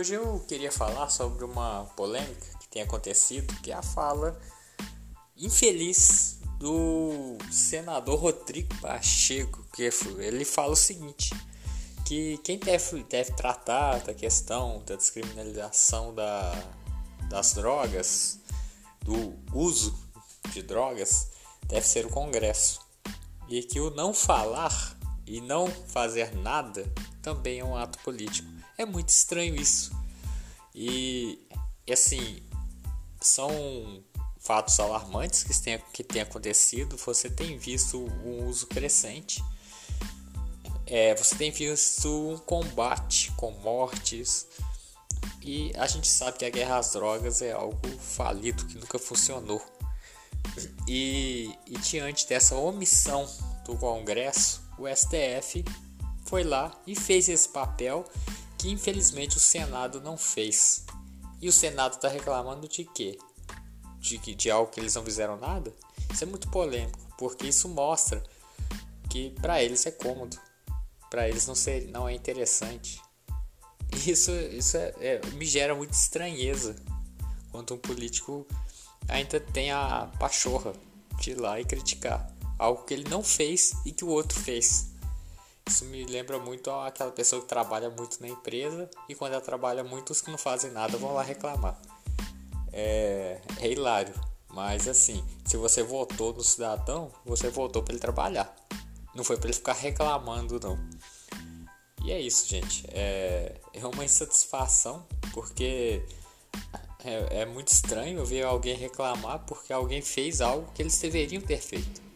Hoje eu queria falar sobre uma polêmica que tem acontecido, que é a fala infeliz do senador Rodrigo Pacheco, que ele fala o seguinte, que quem deve, deve tratar da questão da descriminalização da, das drogas, do uso de drogas, deve ser o Congresso. E que o não falar e não fazer nada também é um ato político. É muito estranho isso. E, assim, são fatos alarmantes que têm, que têm acontecido. Você tem visto um uso crescente. É, você tem visto um combate com mortes. E a gente sabe que a guerra às drogas é algo falido que nunca funcionou. E, e diante dessa omissão do Congresso, o STF foi lá e fez esse papel que infelizmente o Senado não fez. E o Senado está reclamando de quê? De, de algo que eles não fizeram nada? Isso é muito polêmico, porque isso mostra que para eles é cômodo, para eles não, ser, não é interessante. Isso, isso é, é, me gera muita estranheza quando um político ainda tem a pachorra de ir lá e criticar algo que ele não fez e que o outro fez. Isso me lembra muito aquela pessoa que trabalha muito na empresa e quando ela trabalha muito, os que não fazem nada vão lá reclamar. É, é hilário, mas assim, se você votou no cidadão, você votou para ele trabalhar, não foi para ele ficar reclamando, não. E é isso, gente. É, é uma insatisfação porque é, é muito estranho ver alguém reclamar porque alguém fez algo que eles deveriam ter feito.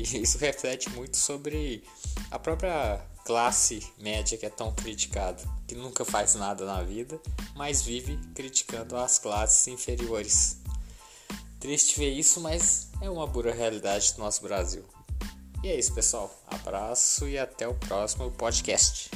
E isso reflete muito sobre a própria classe média que é tão criticada, que nunca faz nada na vida, mas vive criticando as classes inferiores. Triste ver isso, mas é uma pura realidade do nosso Brasil. E é isso, pessoal. Abraço e até o próximo podcast.